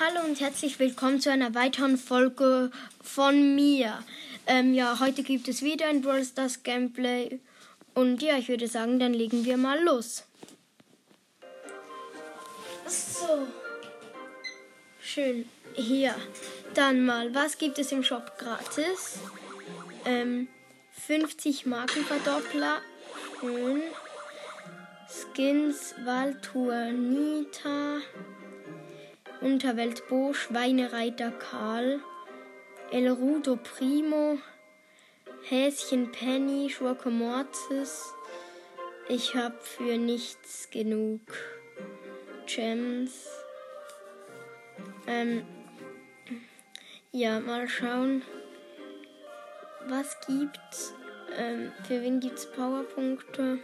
Hallo und herzlich willkommen zu einer weiteren Folge von mir. Ähm, ja, heute gibt es wieder ein Brawl Stars Gameplay. Und ja, ich würde sagen, dann legen wir mal los. So. Schön. Hier. Dann mal, was gibt es im Shop gratis? Ähm, 50 Markenverdoppler. Schön. Skins, Waldtour, Nita. Unterwelt Bo, Schweinereiter Karl, El Rudo Primo, Häschen Penny, Schurke Mortis. Ich hab für nichts genug. Gems. Ähm, ja, mal schauen. Was gibt's? Ähm, für wen gibt's Powerpunkte?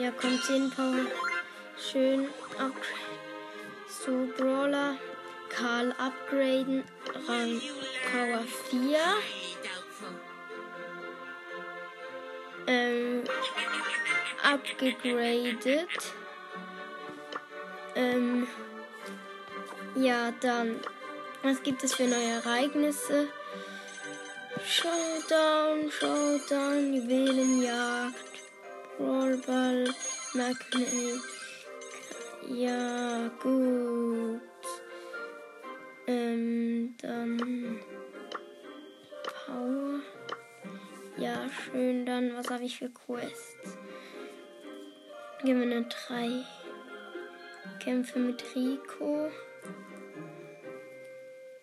Ja, kommt 10 Power. Schön upgrade. So, Brawler. Karl upgraden. Rang Power 4. Ähm, abgegradet. Ähm, ja, dann. Was gibt es für neue Ereignisse? Showdown, Showdown, Juwelenjagd. Rollball, Magnet. Ja, gut. Ähm, dann Power. Ja, schön. Dann, was habe ich für Quests? Gewinne drei. Kämpfe mit Rico.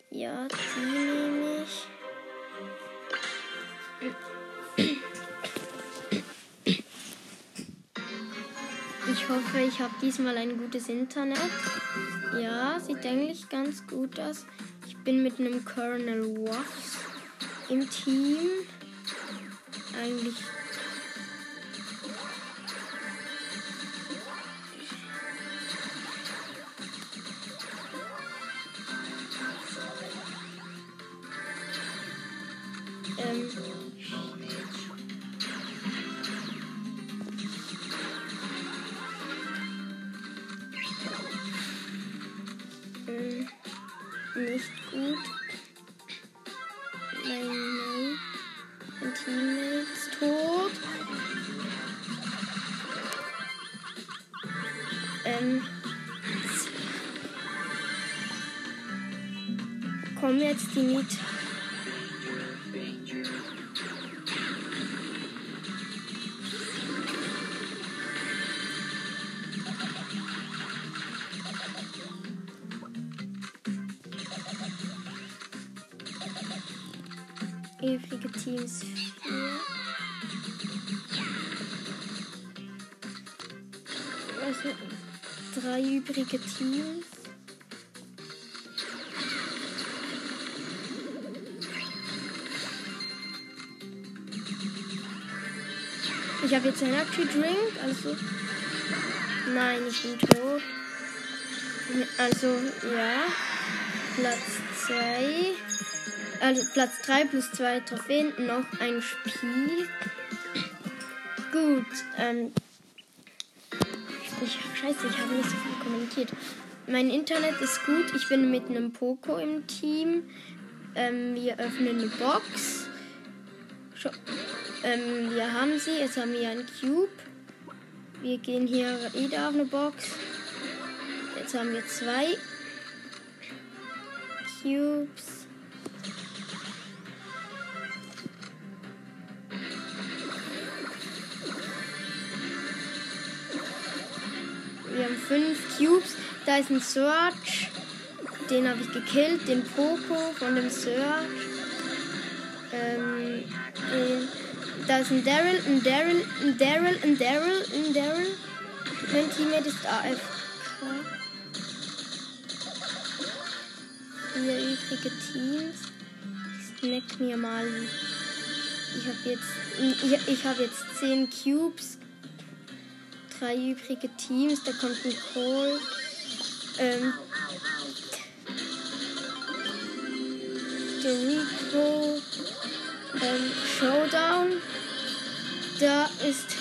Ja, die nehme ich. Ich hoffe, ich habe diesmal ein gutes Internet. Ja, sieht eigentlich ganz gut aus. Ich bin mit einem Colonel Wasp im Team. Eigentlich Ich habe jetzt Energy Drink, also nein, ich bin tot. Also ja, Platz 2. Also Platz 3 plus 2 Trophäen, noch ein Spiel. Gut, ähm. Ich, scheiße, ich habe nicht so viel kommentiert. Mein Internet ist gut. Ich bin mit einem Poco im Team. Ähm, wir öffnen eine Box. Schau, ähm, wir haben sie. Jetzt haben wir einen Cube. Wir gehen hier wieder auf eine Box. Jetzt haben wir zwei Cubes. Wir haben fünf Cubes. Da ist ein Search. Den habe ich gekillt. Den Poco von dem Search. Ähm, den, da ist ein Daryl, ein Daryl, ein Daryl, ein Daryl, ein Daryl. Mein Teammate ist AFK. Vier übrige Teams. Snack mir mal. Ich habe jetzt, ich, ich habe jetzt zehn Cubes drei übrige Teams. Da kommt ein Cole. Ähm, Rico. Ähm, Showdown. Da ist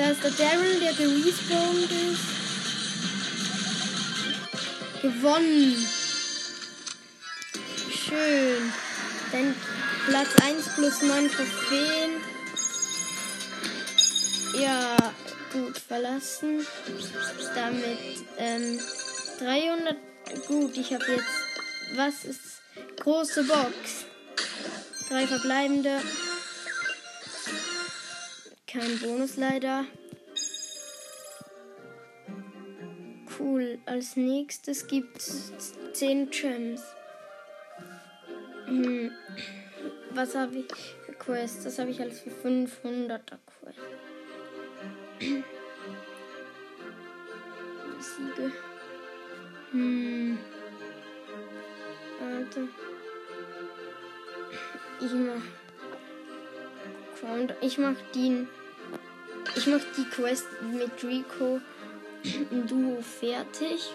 Da ist der Daryl, der gerespawnt ist. Gewonnen. Schön. Dann Platz 1 plus 9 Trophäen. Ja, gut verlassen. Damit ähm, 300. Gut, ich habe jetzt. Was ist große Box? Drei verbleibende. Kein Bonus leider. Cool. Als nächstes gibt es 10 Gems. Hm. Was habe ich für Quests? Das habe ich alles für 500er Quest. Siege. Hm. Warte. Ich mach. Crown. Ich mach die. Ich mach die Quest mit Rico im Duo fertig.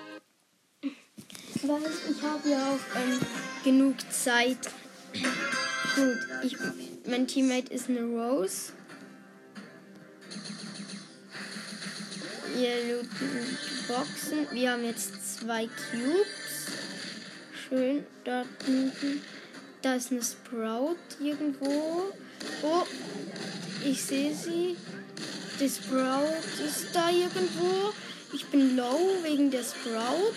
Weil ich habe ja auch ähm, genug Zeit. Gut, ich, mein Teammate ist eine Rose. Wir looten Boxen. Wir haben jetzt zwei Cubes. Schön. Dort hinten. Da ist eine Sprout irgendwo. Oh, ich sehe sie. Die Sprout ist da irgendwo. Ich bin low wegen der Sprout.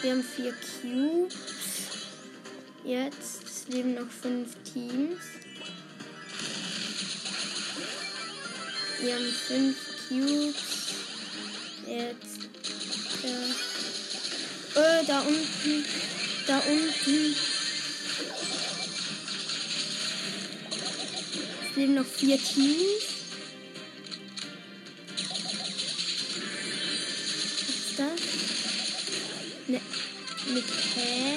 Wir haben vier Cubes. Jetzt leben noch fünf Teams. Wir haben fünf Cubes. Jetzt. Äh, da unten. Da unten. Leben noch vier Teams. Was ist das? Ne, mit Hä?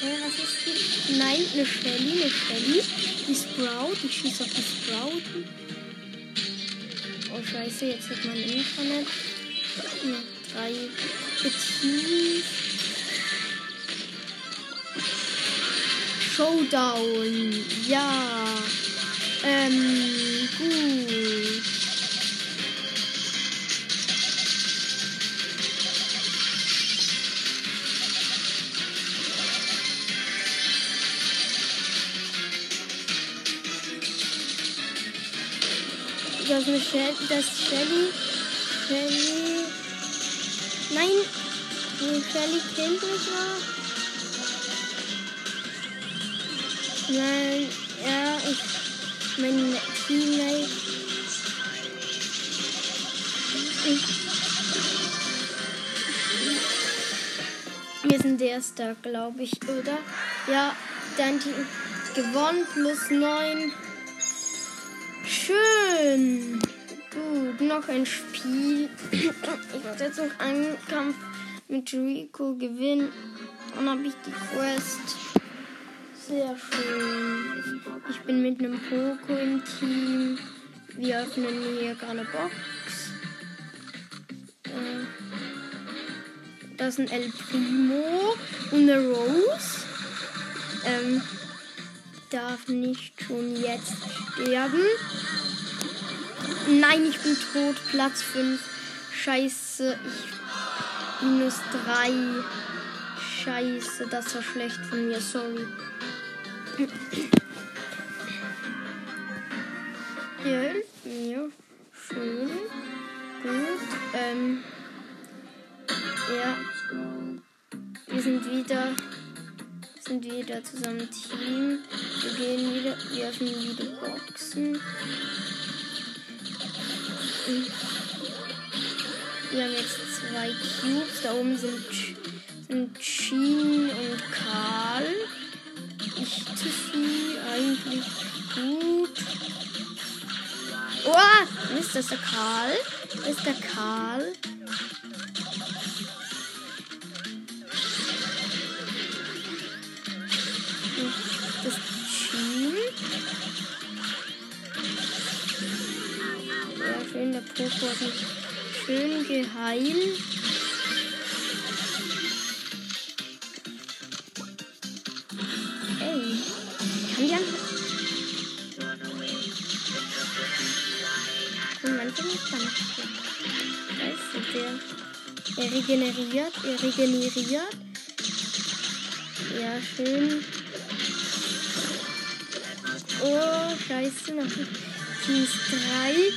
Hä, was ist die? Nein, eine Shelly, eine Shelly. Die Sprout, ich schieße auf die Sprout. Oh scheiße, jetzt hat mein Internet. Noch drei Teams. Showdown. Ja. Ähm, gut. Das ist Shelly. Das Shelly. Shelly. Nein. Shelly killt mich mal. Nein. Mein Teammate. Wir sind erster, glaube ich, oder? Ja, dein Team gewonnen plus 9. Schön. Gut, noch ein Spiel. Ich muss jetzt noch einen Kampf mit Rico gewinnen. Dann habe ich die Quest. Sehr schön. Ich bin mit einem Poco im Team. Wir öffnen hier gerade Box. Äh, Das ist ein El Primo und eine Rose. Ähm, darf nicht schon jetzt sterben. Nein, ich bin tot. Platz 5. Scheiße. Ich. Minus 3. Scheiße, das war schlecht von mir. Sorry. Ja, ja, schön. Gut. Ähm. Ja. Wir sind wieder sind wieder zusammen Team. Wir gehen wieder, wir öffnen wieder Boxen. Wir haben jetzt zwei Cubes. Da oben sind, sind Jean und Karl. Tiffy eigentlich gut. Oh, ist das der Karl? Ist der Karl. Das Team. Ja, der mich schön geheilt. Der. Er regeneriert, er regeneriert. Ja, schön. Oh, scheiße, noch Teams 3.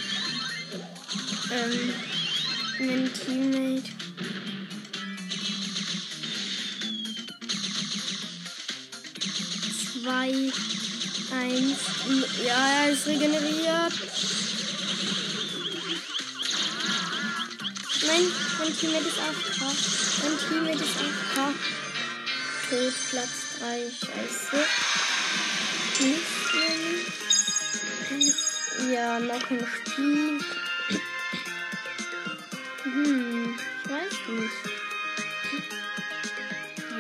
Ähm, mein Teammate. Zwei, eins. Ja, er ist regeneriert. Nein, mein Teammate ist AFK. Mein Teammate ist AFK. Tot, Platz 3. Scheiße. Ja, noch ein Spiel. Hm, ich weiß nicht.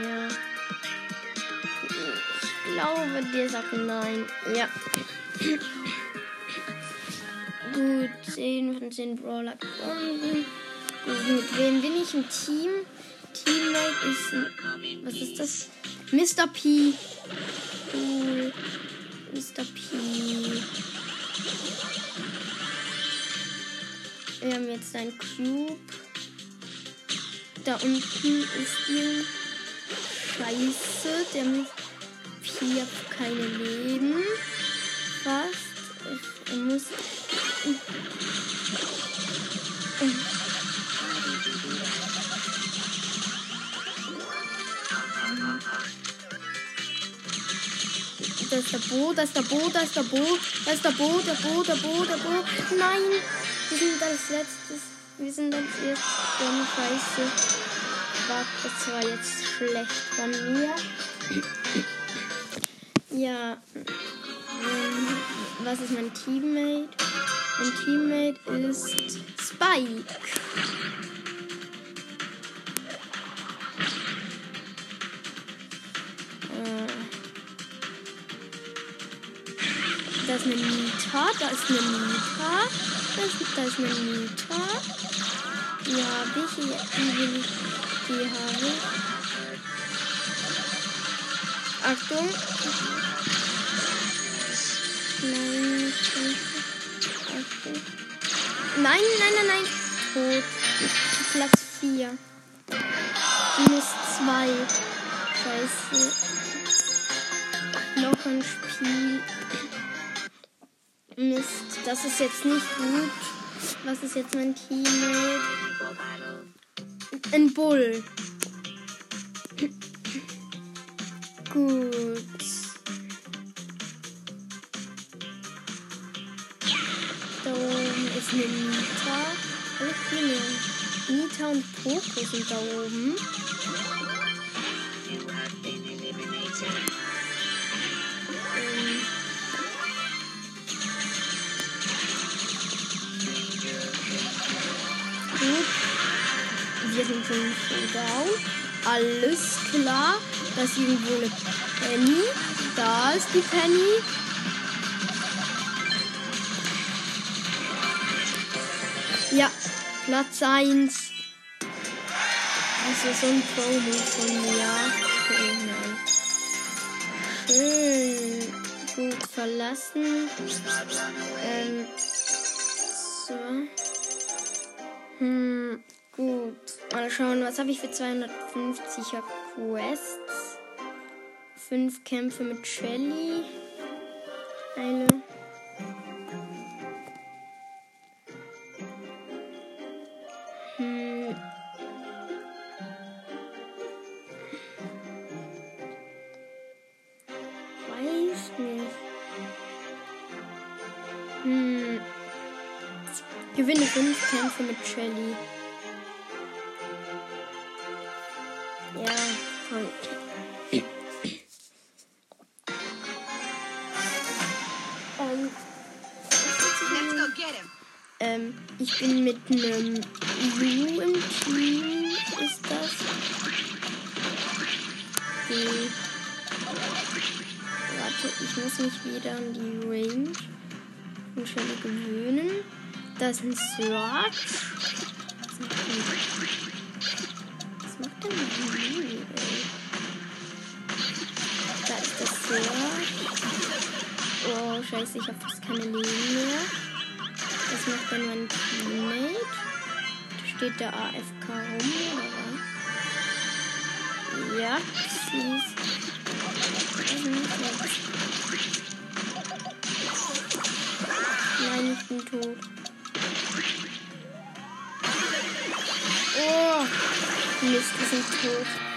Ja. Ich glaube, der sagt nein. Ja. Gut, 10 von 10 Brawler gefunden. Mit wem bin ich im Team? Teammate ist. ein- Was ist das? Mr. P. Cool. Mr. P. Wir haben jetzt ein Cube. Da unten ist die Scheiße. Der mit P hat keine Leben. Fast. Er muss. Da ist der Bo, da ist der Bo, da ist der Bo, da ist der Bo, der Bo, der Bo, der Bo. Nein! Wir sind als letztes. Wir sind als erstes. Dumme Scheiße. Fuck, das war jetzt schlecht von mir. Ja. ähm, Was ist mein Teammate? Mein Teammate ist Spike. Da ist eine Nita, da ist eine Nita, da ist, da ist eine Nita. Die habe ich, die die habe ich. Achtung. Nein, Achtung. Nein, nein, nein, nein. Tot. Platz 4. Minus 2. Scheiße. Noch ein Spiel. Mist, das ist jetzt nicht gut. Was ist jetzt mein Teammate? Ein Bull. Gut. Da oben ist eine Nita. Nita und Poco sind da oben. Wir sind schon down. Alles klar. Da ist irgendwo eine Penny. Da ist die Penny. Ja, Platz 1. Das ist so ein Promo von mir. Schön. Gut verlassen. Ähm. So. Hm, gut. Mal schauen, was habe ich für 250er Quests? Fünf Kämpfe mit Shelly. Eine. Hm. Weiß nicht. Hm. Gewinne fünf Kämpfe mit Shelly. Mit einem Lu im Team. Ist das? Die. Warte, ich muss mich wieder an die Range von Shelly gewöhnen. Da ist ein Search. Was macht denn, Lu, ey? Da ist das Search. Oh, scheiße, ich habe fast keine Leben mehr. Was macht mein steht der AFK rum, oder was? Ja, siehst. Nein, ich bin tot. Oh, Mist, wir sind tot.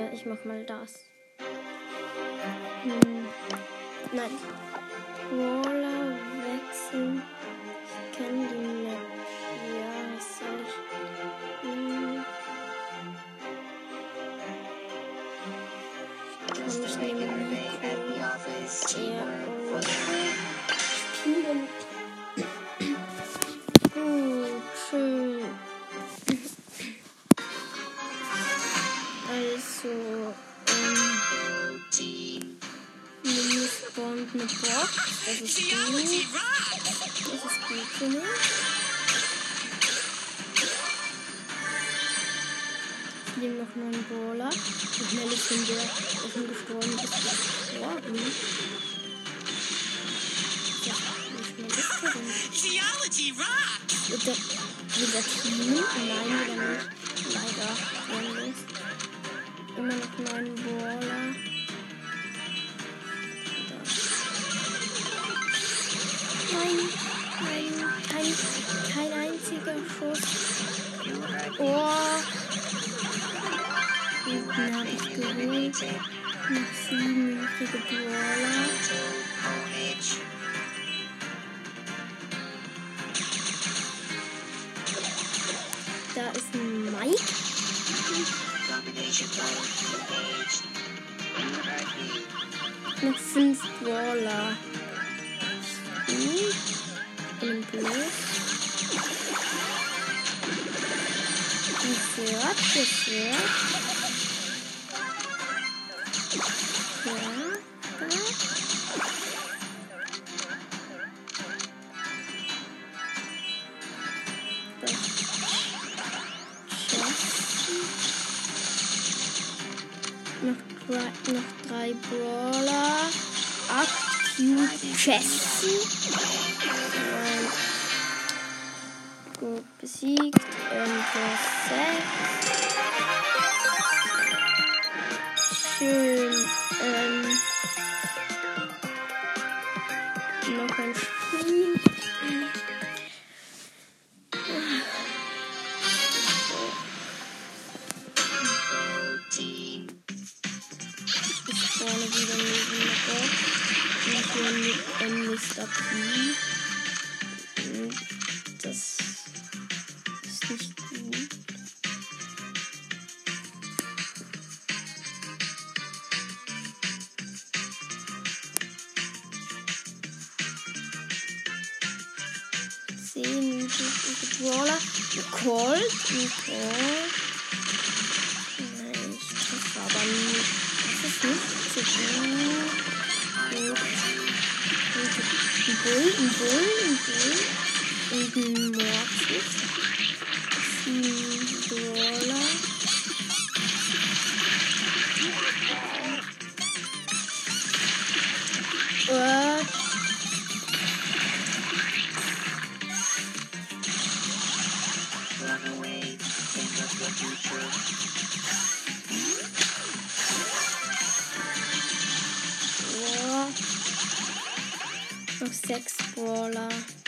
Hier, ich mach mal das. Hm. Nein. Roller wechseln. Ich kenne die mich. Ich nehme noch einen Brawler. Wie schnell ist denn der, schon gestorben ist, gestorben? Ja, ist der denn? Geology rock! Wird der, wird Team? Nein, wieder nicht. Noch sieben übrige Brawler. Da ist ein Mike. Noch fünf Brawler. Gut. Und bloß. Gefährt, gefährt. Cube Chests. 6 brawler.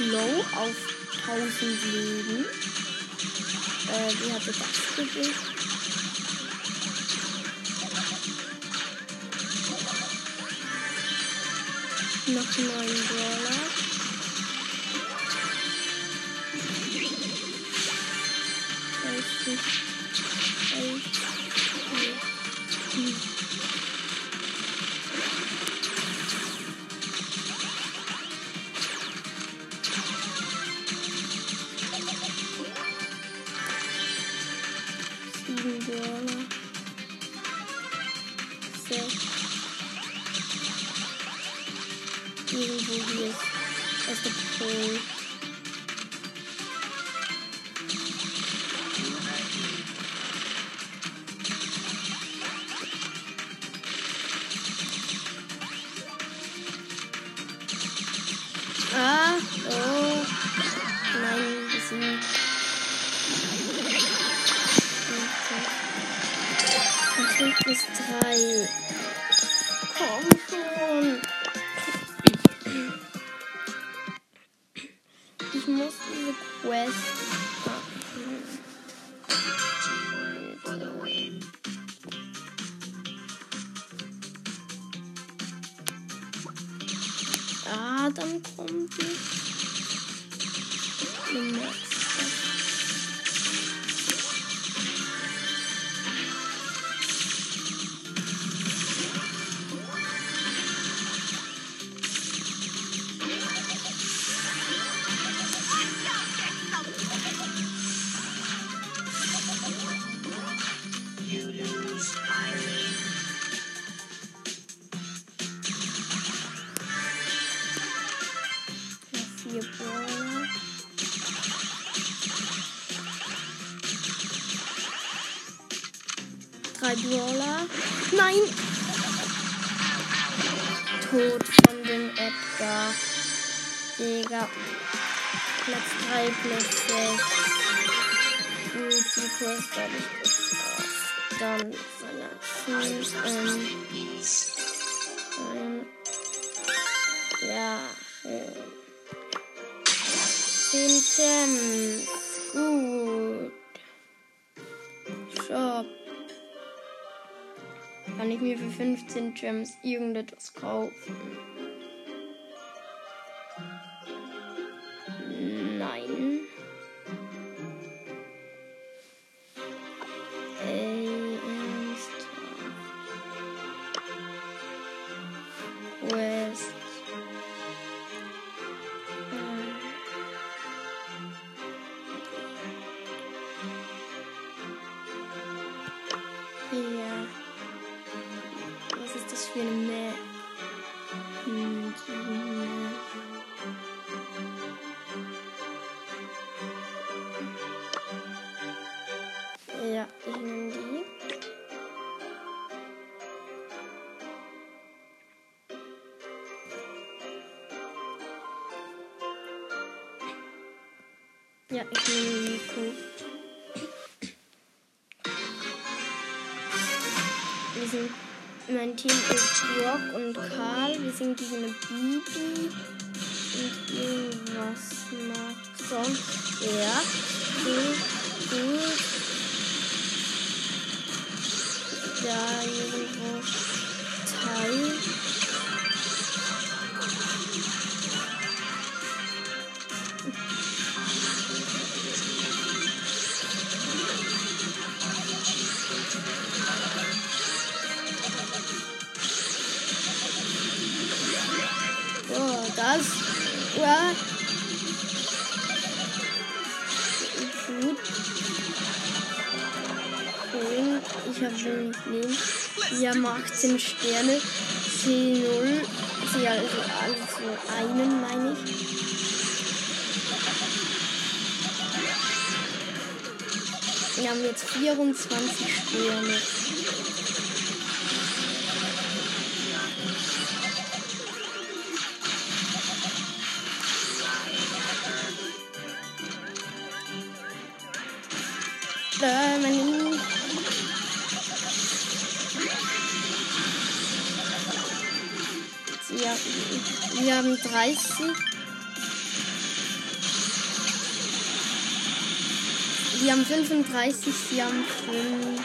Crow auf 1000 Leben. Äh, die hatte das Gewicht. Noch 9 Brawler. zwei Brawler. Nein! Tod von dem Edgar. Digga. Platz 3, Platz 6. Gut, die Kurs, glaube ich, ist Dann verlassen. Ähm. 15 Gems irgendetwas kaufen? Ja, ich nehme Nico. Wir sind, mein Team ist Brock und Karl. Wir sind gegen eine Bibi. Und irgendwas macht sonst. Ja, gut, gut. Da irgendwo Teil. Gut. Ich habe wenig Leben. Wir haben 18 Sterne. C0. Sie also also einen, meine ich. Wir haben jetzt 24 Sterne. Meine Ja, wir haben 30. Wir haben 35, sie haben 5.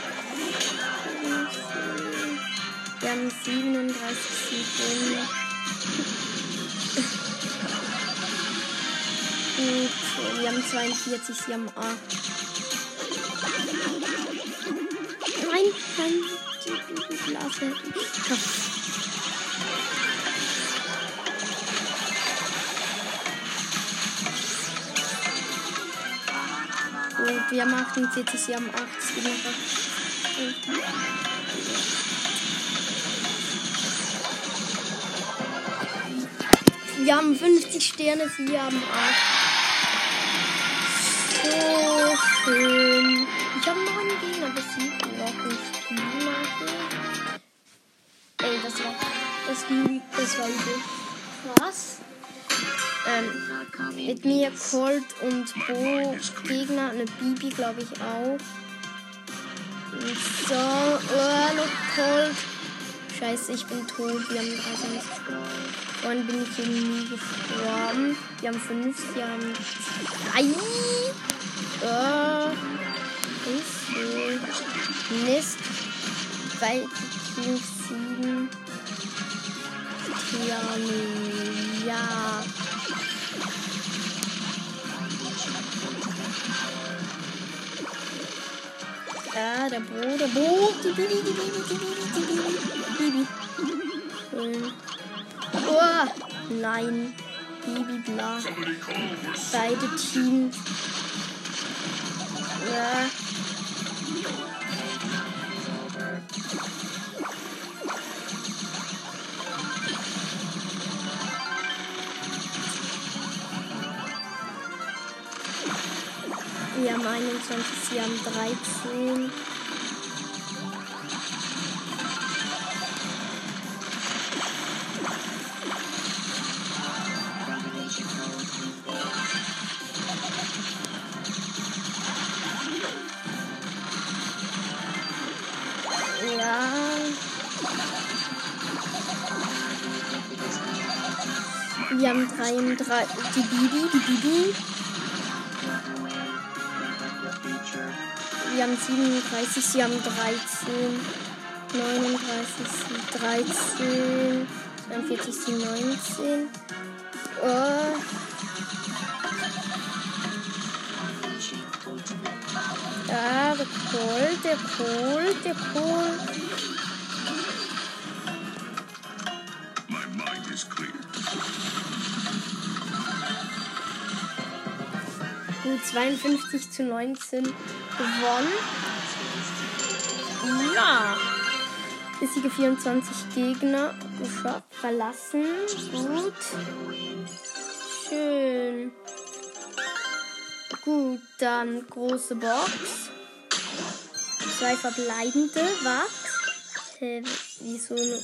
Wir haben 37, sie 5. Gut, wir haben 42, sie haben 8. Nein, die, die Blase. Gut, wir haben 48, sie haben 80 gemacht. Wir haben 50 Sterne, sie haben 8. So schön. Ey, das war. Das, das war übel. Krass. Ähm, mit mir Colt und Bo Gegner, eine Bibi glaube ich auch. So, oh, noch Colt. Scheiße, ich bin tot. Wir haben 30 Vorhin bin ich irgendwie gestorben. Wir haben 5, wir haben 3. Oh, ist Mist. 7. Tiani. Ja. Ja, der Bo, der Bo. Die Bibi, die Bibi, die Bibi, die Bibi. Bibi. Oh, nein. Bibi, bla. Beide Teams. Ja. 21, sie haben 13. Wir haben drei, drei, die Bibi, die Bibi, haben 37, sie haben 13. 39, sie 13. 42, sie 19. Oh. Ja, der Kohl, der Kohl, der Kohl. My mind is clear. Gut, 52 zu 19 gewonnen. Ja. Besiege 24 Gegner. Verlassen. Gut. Schön. Gut, dann große Box. Zwei verbleibende. Was? Hä, wieso eine,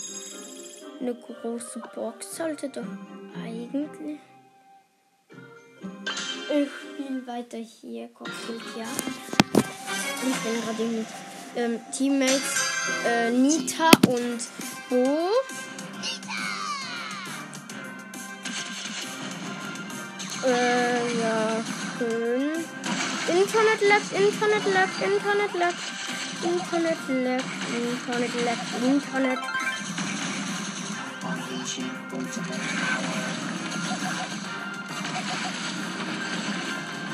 eine große Box sollte doch eigentlich. Ich spiele weiter hier. Cockpit, ja. Ich bin gerade mit ähm, Teammates äh, Nita und Bo. Äh, ja, schön. Internet Lab, Internet Lab, Internet Lab, Internet Lab, Internet Lab, Internet.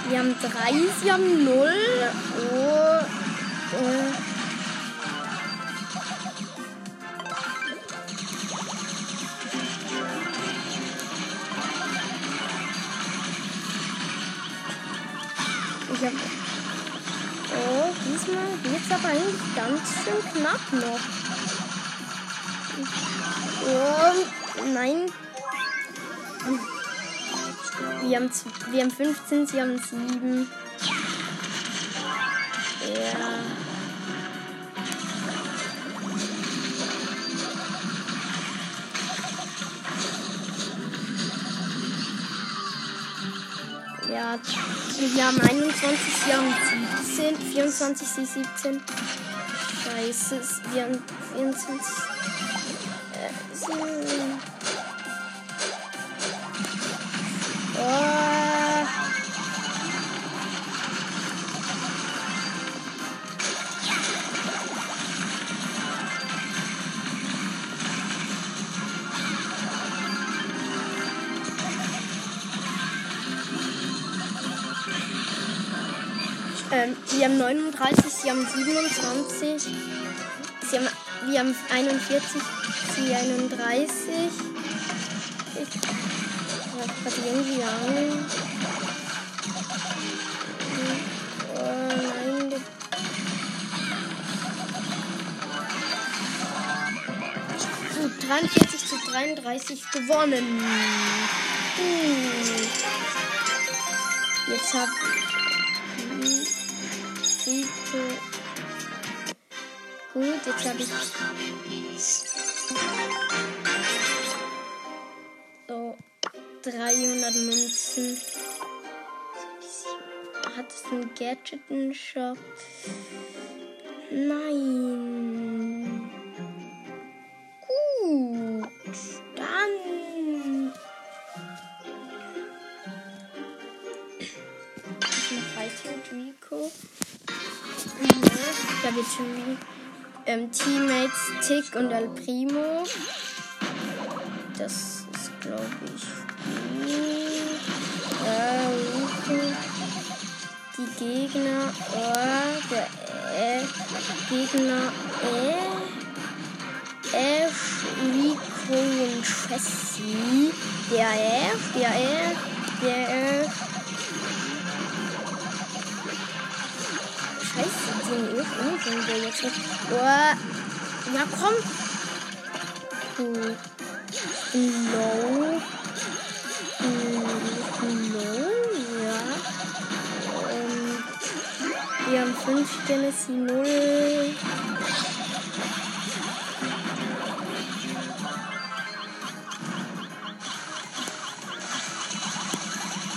Wir haben drei, sie haben null. Oh, äh. Ich hab. Oh, diesmal geht's aber eigentlich ganz schön knapp noch. Oh, nein. Wir haben, wir haben 15, sie haben 7. Ja. Ja, wir haben 21, sie haben 17, 24, sie 17. Scheiße, wir haben 24. Äh, sie. Haben 39, sie haben 27. Sie haben, wir haben 41, sie 31. Ich hab grad irgendwie der Gut, 43 zu 33 gewonnen. Hm. Jetzt hab Rico. Gut, jetzt habe ich. So, 300 Münzen. Hat es einen Gadget-Shop? Nein. Wie ähm, Teammates Tick und El Primo. Das ist, glaube ich, gut. Äh. Die Gegner. Oh, der äh, Gegner. Äh, Ash, Rico und Jessie. Der Ash, der Ash, der Ash. Scheiße, die sind irgendwie der jetzt nicht. Oh. Ja, komm. Low. Hm, low, ja. Ähm, wir haben 5 Sterne, sie 0.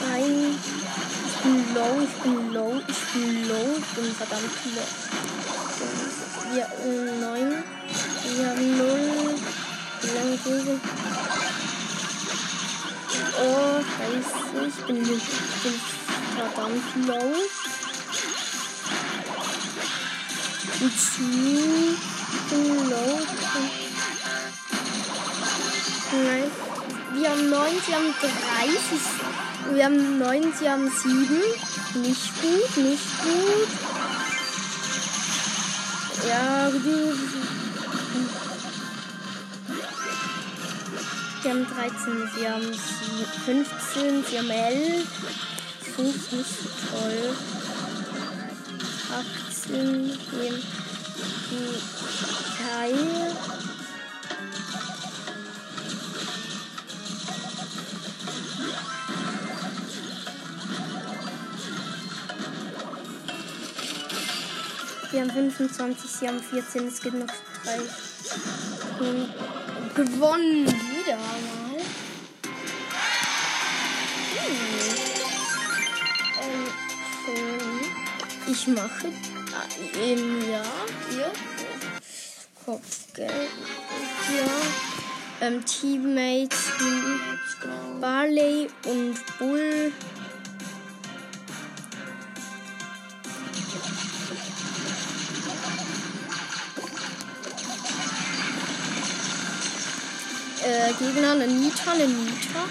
Nein. Ich bin low, ich bin low, ich bin low, bin verdammt low. Wir haben 9. Wir haben 0. Wie lange sind wir? Oh, scheiße. Ich bin, ich verdammt low. It's me. Ich bin low. Nein. Wir haben 9, sie haben 30. Wir haben 9, sie haben 7. Nicht gut, nicht gut. Ja, die. Sie haben 13, sie haben 15, sie haben 11. Das finde ich nicht so toll. 18, sie haben die Teil. Sie haben 25, sie haben 14, es gibt noch drei. Und gewonnen wieder mal. Hm. Ähm. Ich mache äh, im Jahr hier Kopfgeld. Ja. Ähm, Teammates Barley und Bull. Äh, Gegner eine Nita, eine Nita.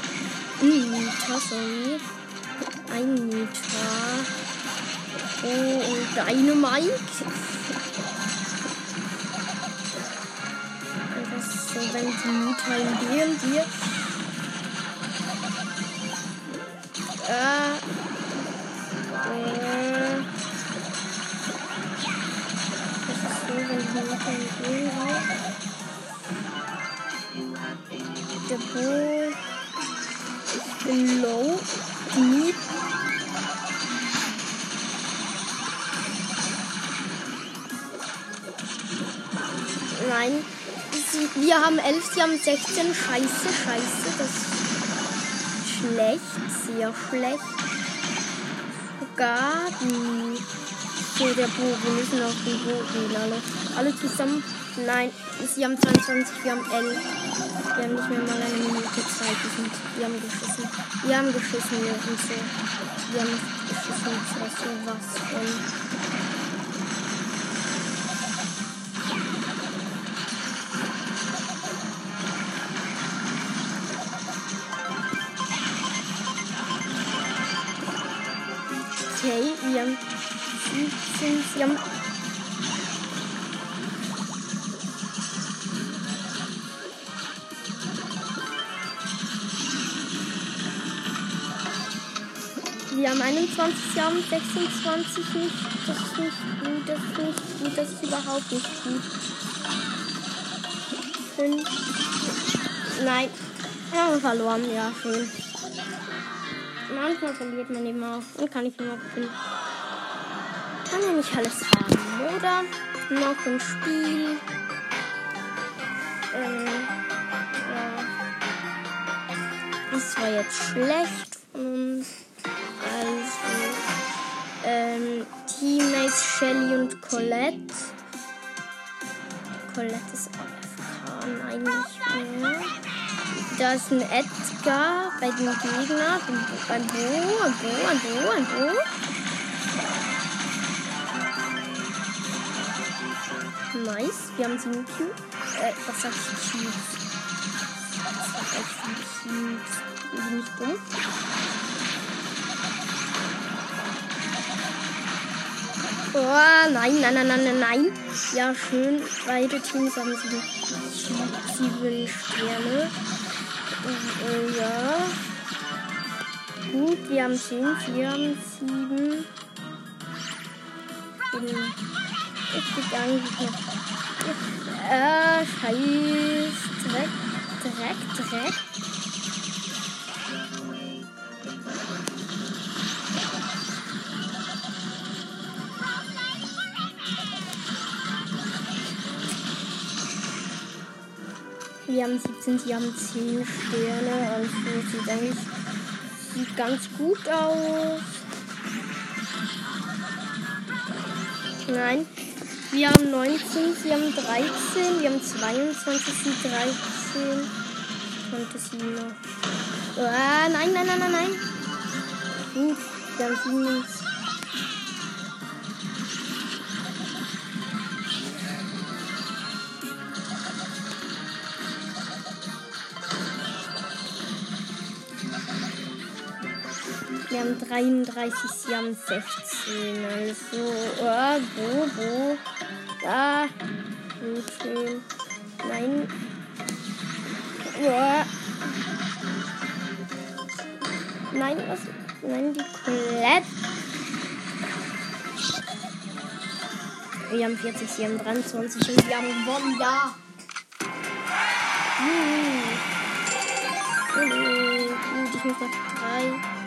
Ein Nita, sorry. Ein Nita. Oh, und Dynamite. Ist so, wenn die Nita in hier? Äh. Äh. Haben 11, sie haben 16. Scheiße, scheiße. Das ist schlecht. Sehr schlecht. Die. So, der Bo. Wir müssen auf den Boden alle. Alle zusammen. Nein, sie haben 22, wir haben 11. Wir haben nicht mehr mal eine Minute Zeit. Wir, sind, wir haben geschissen. Wir haben geschissen, wir sind so. Wir haben geschissen, so was von. 17, wir haben Wir haben 21, wir haben 26 nicht. Das ist nicht gut, das ist nicht gut, das ist überhaupt nicht gut. Fünf. Nein. Wir haben verloren, ja, schön. Manchmal verliert man eben auch und kann ich immer gewinnen. Kann ja nicht alles haben, oder? Noch ein Spiel. Ähm, ja. Das war jetzt schlecht von uns. Also, ähm, Teammates Shelly und Colette. Colette ist AFK, nein, nicht mehr. Da ist ein Edgar bei den Gegnern. Ein Bo, ein Bo, ein Bo, ein Bo. Nice, wir haben Cubes. Äh, was sag ich? Cubes. Ich? Bin ich dumm? Oh, nein, nein, nein, nein, nein. Ja, schön. Beide Teams haben sieben, sieben Sterne. Äh, ja. Gut, wir haben zehn, wir haben sieben. Bin richtig eigentlich noch. Äh, scheiß. Dreck, Dreck, Dreck. Wir haben 17, sie haben 10 Sterne. Also sieht eigentlich sieht ganz gut aus. Nein. Wir haben 19, sie haben 13, wir haben 22, sie 13. Ich konnte sie noch. Ah, nein, nein, nein, nein, nein. Gut, wir haben sieben. Wir haben 33, sie haben 16. Also, oh, wo, wo? Da. Schön. Nein. Oh. Nein, was? Nein, die Colette. Wir haben 40, sie haben 23 und wir haben gewonnen, ja. Juhu. Juhu. Gut, ich muss noch drei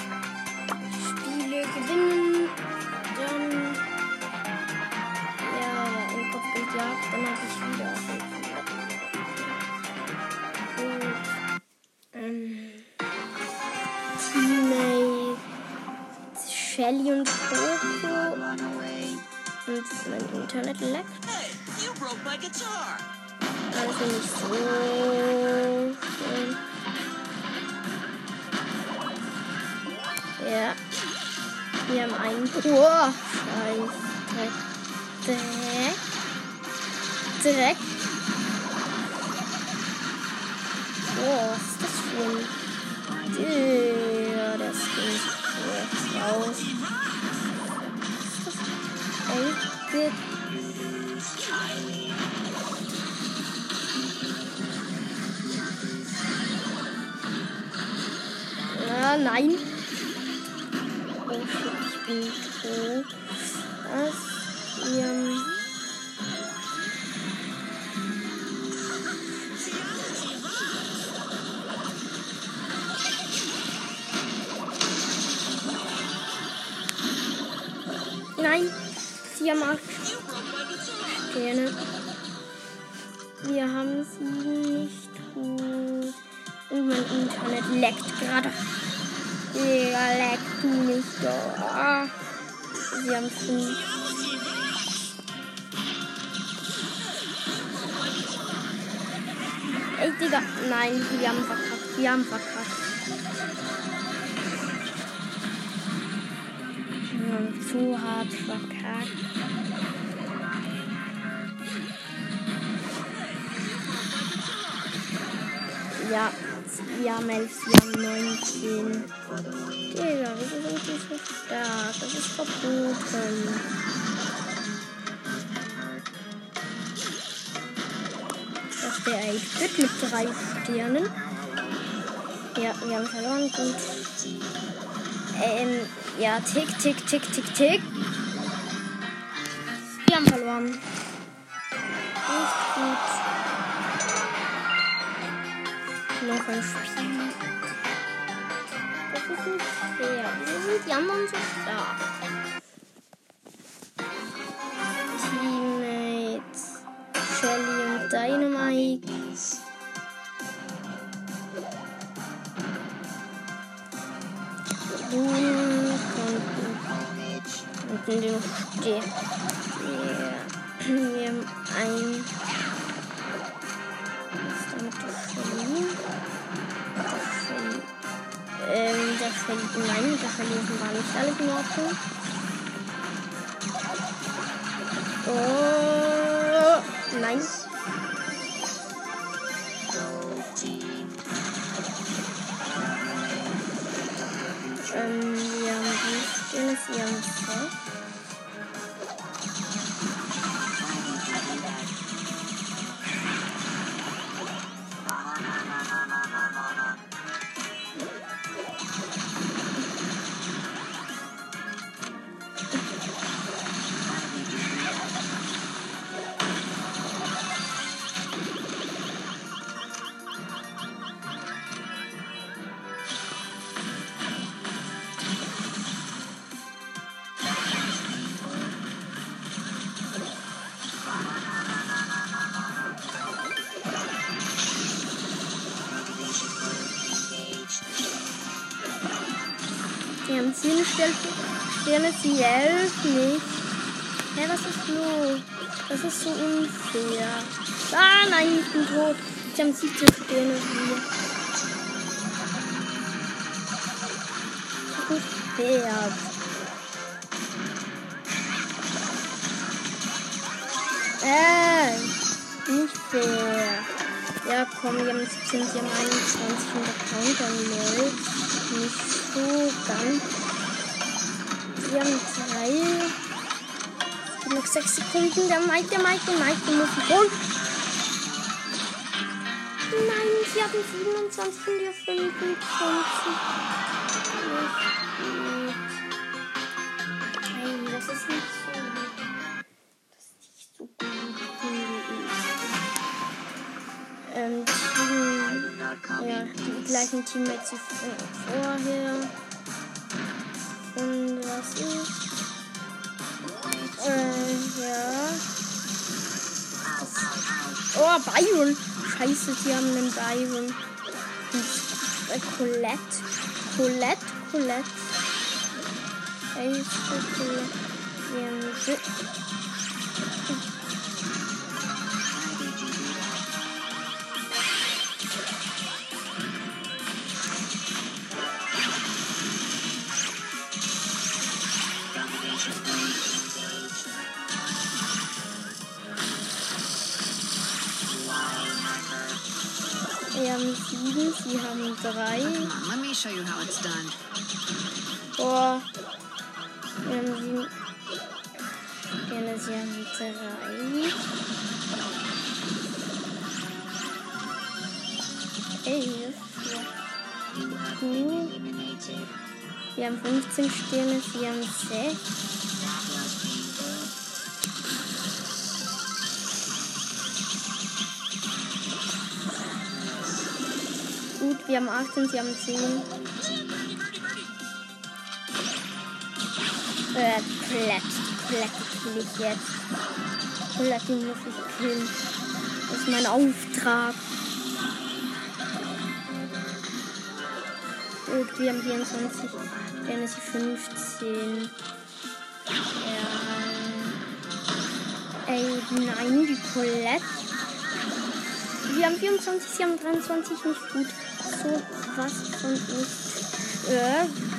und Coco. Und mein Internet leckt. Also nicht so schön. Ja. Wir haben einen. Oh, Scheiß. Dreck. Dreck. Was ist das für ein. Ja, der Skin raus. Was Ey, Ah, nein. Oh shit, ich bin tot. Was? Ähm. Nein, sie haben acht Sterne. Wir haben sie nicht gut. Und mein Internet leckt gerade. Digga, leck du nicht so. Ah. Sie haben fünf. Ey, Digga. Nein, wir haben verkackt. Wir haben verkackt. Zu hart verkackt. Ja, wir haben 11, wir haben 19. Digga, wieso sind die so stark? Das ist verboten. Das ist der 8-Bit mit drei Sternen. Ja, wir haben verloren. Gut. Ähm, ja, tick, tick, tick, tick, tick. Wir haben verloren. Nicht gut. Noch ein Spiel. Das ist nicht fair. Wieso sind die anderen so stark? Wir, wir haben ein. Das? Das. Ähm, das Shelly. Nein, der Shelly war nicht alles in Ordnung. Oh, nein. Ähm, wir haben Wüstens, wir haben Soft. Nicht. Hä, was ist los? Das ist so unfair. Ah, nein, ich bin tot. Ich habe 17 Sterne hier. fair. Äh, nicht fair. Ja, komm, wir haben jetzt sind hier 21 und der Counter läuft. Nicht so ganz. Wir haben gibt noch sechs Sekunden. Der Mike, der Mike, der Mike, der muss holen. Nein, sie hatten 27 und ihr 25. Nein, das ist nicht so. Das ist nicht so gut. Ähm, Team, ja, die gleichen Teammates wie vorher. Oh, Byron. Scheiße, sie haben einen Byron. Äh, Colette. Colette, Colette. Ey, Colette. Wir haben sieben, sie haben drei. Let me show you how it's done. Boah. Wir haben sieben. Ja, sie haben drei. Elf. Ja. Cool. Wir haben 15 Sterne, sie haben 6. Wir haben 18, sie haben 10. Äh, Colette. Colette kill ich jetzt. Colette muss ich killen. Das ist mein Auftrag. Gut, wir haben 24. Dann ist sie 15. Ja. Ey, nein, die Colette. Wir haben 24, sie haben 23, nicht gut. So was von nicht. Äh,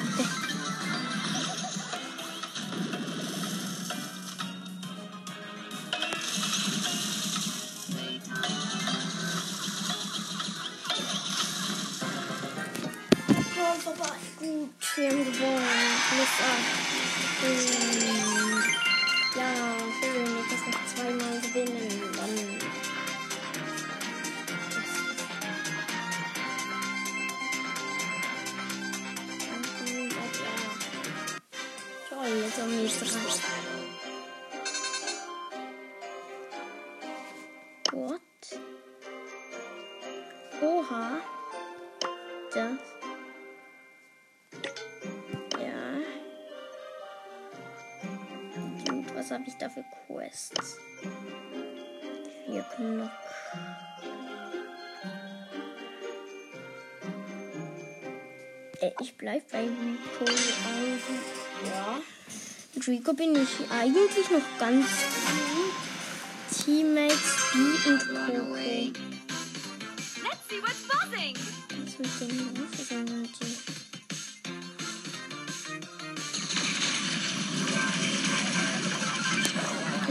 Rico bin ich eigentlich noch ganz gut. Teammates B und Coco. Let's see what's buzzing. Was mit dem los? die?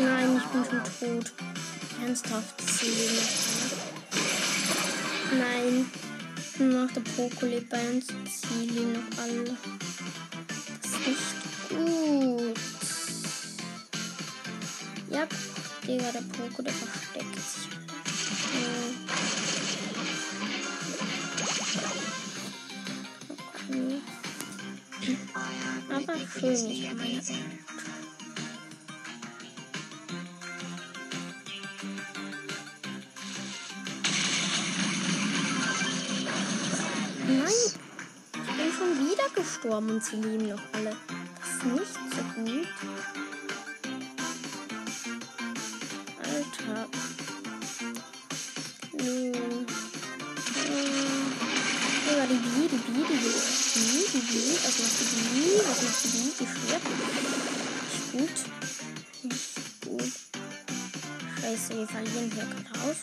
Nein, ich bin schon tot. Ernsthaft, leben noch alle. Nein, nur noch der Poco lebt bei uns. Sie leben noch alle. Das ist nicht gut. Ja, Digga, der Poco, der versteckt sich. Ja. Okay. Aber schön, ich meine. Nein, ich bin schon wieder gestorben und sie leben noch alle. Das ist nicht so gut. Die die was macht die was macht die die stirbt. Nicht gut. Nicht gut. Scheiße, wir verlieren hier gerade aus.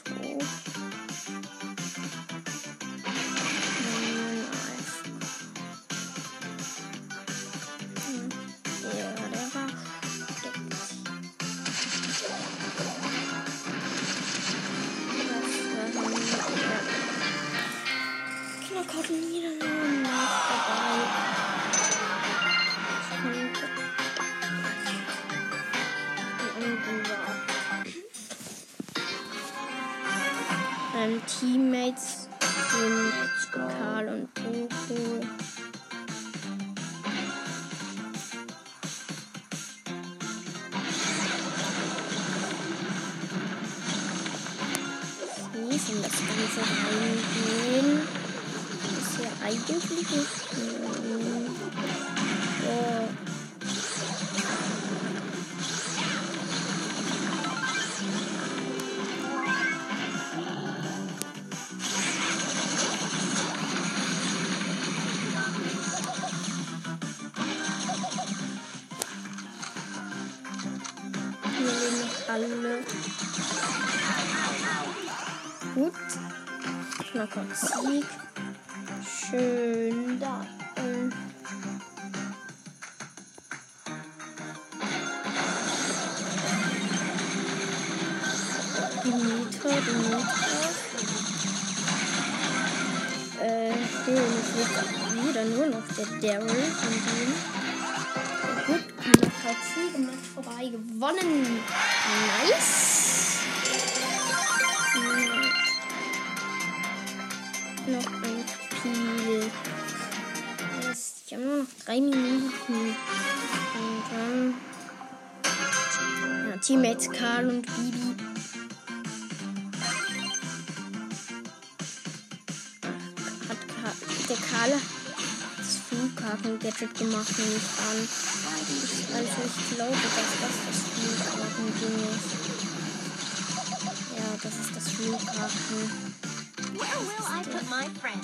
Alle. Gut. Knockout nur noch Flughafen-Gadget gemacht, nehme ich an. Also ich glaube, dass das das Flughafen-Ding ist. Ja, das ist das Flughafen. Where will I put my friend?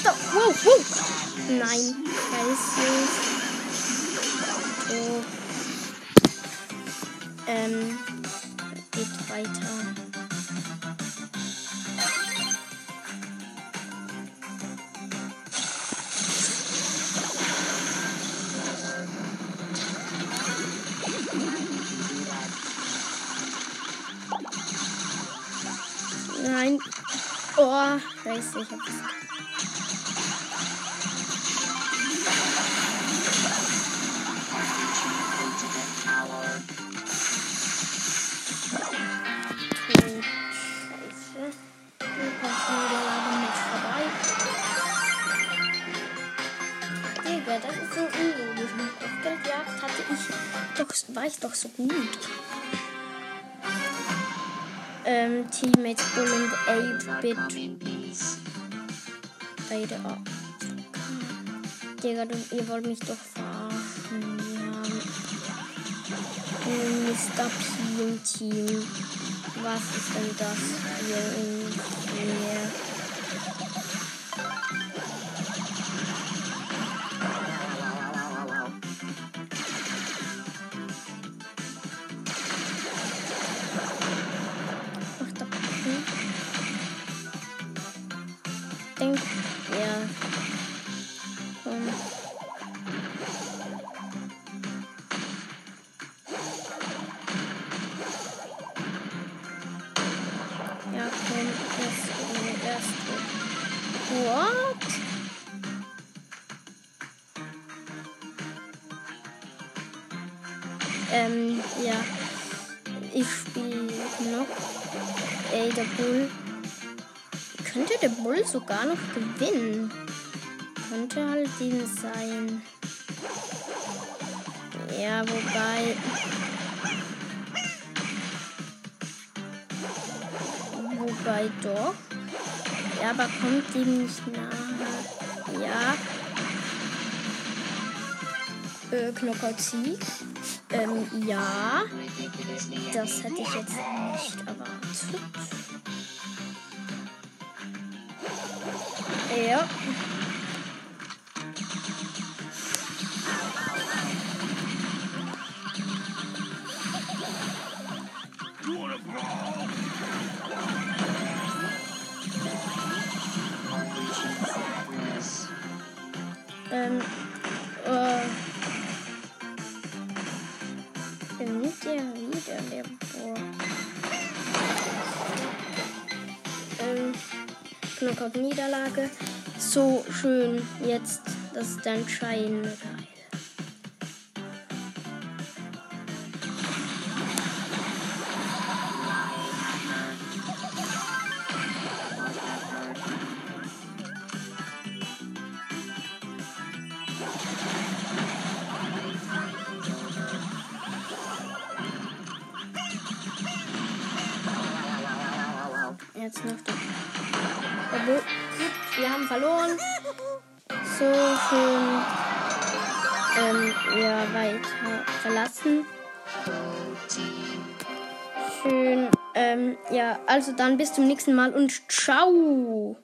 Stopp! Wow, wow! Nein, scheiße. So. Ähm, Oh, scheiße, ich hab das ist so unlogisch. Mit Kopfgeldjagd hatte ich doch, war ich doch so gut. Ähm, Teammates Bull und 8-Bit. Beide ab. Digga, du, ihr wollt mich doch verarschen. Ein Mr. P im Team. Was ist denn das hier ungefähr? Ach, noch gewinnen? Könnte halt den sein. Ja, wobei. Wobei doch. Ja, aber kommt ihm nicht nahe. Ja. Äh, Knockout Sieg. Ähm, ja. Das hätte ich jetzt nicht erwartet. Ja. Ähm, Knockout Niederlage. so schön jetzt. Das ist also dann bis zum nächsten Mal und ciao.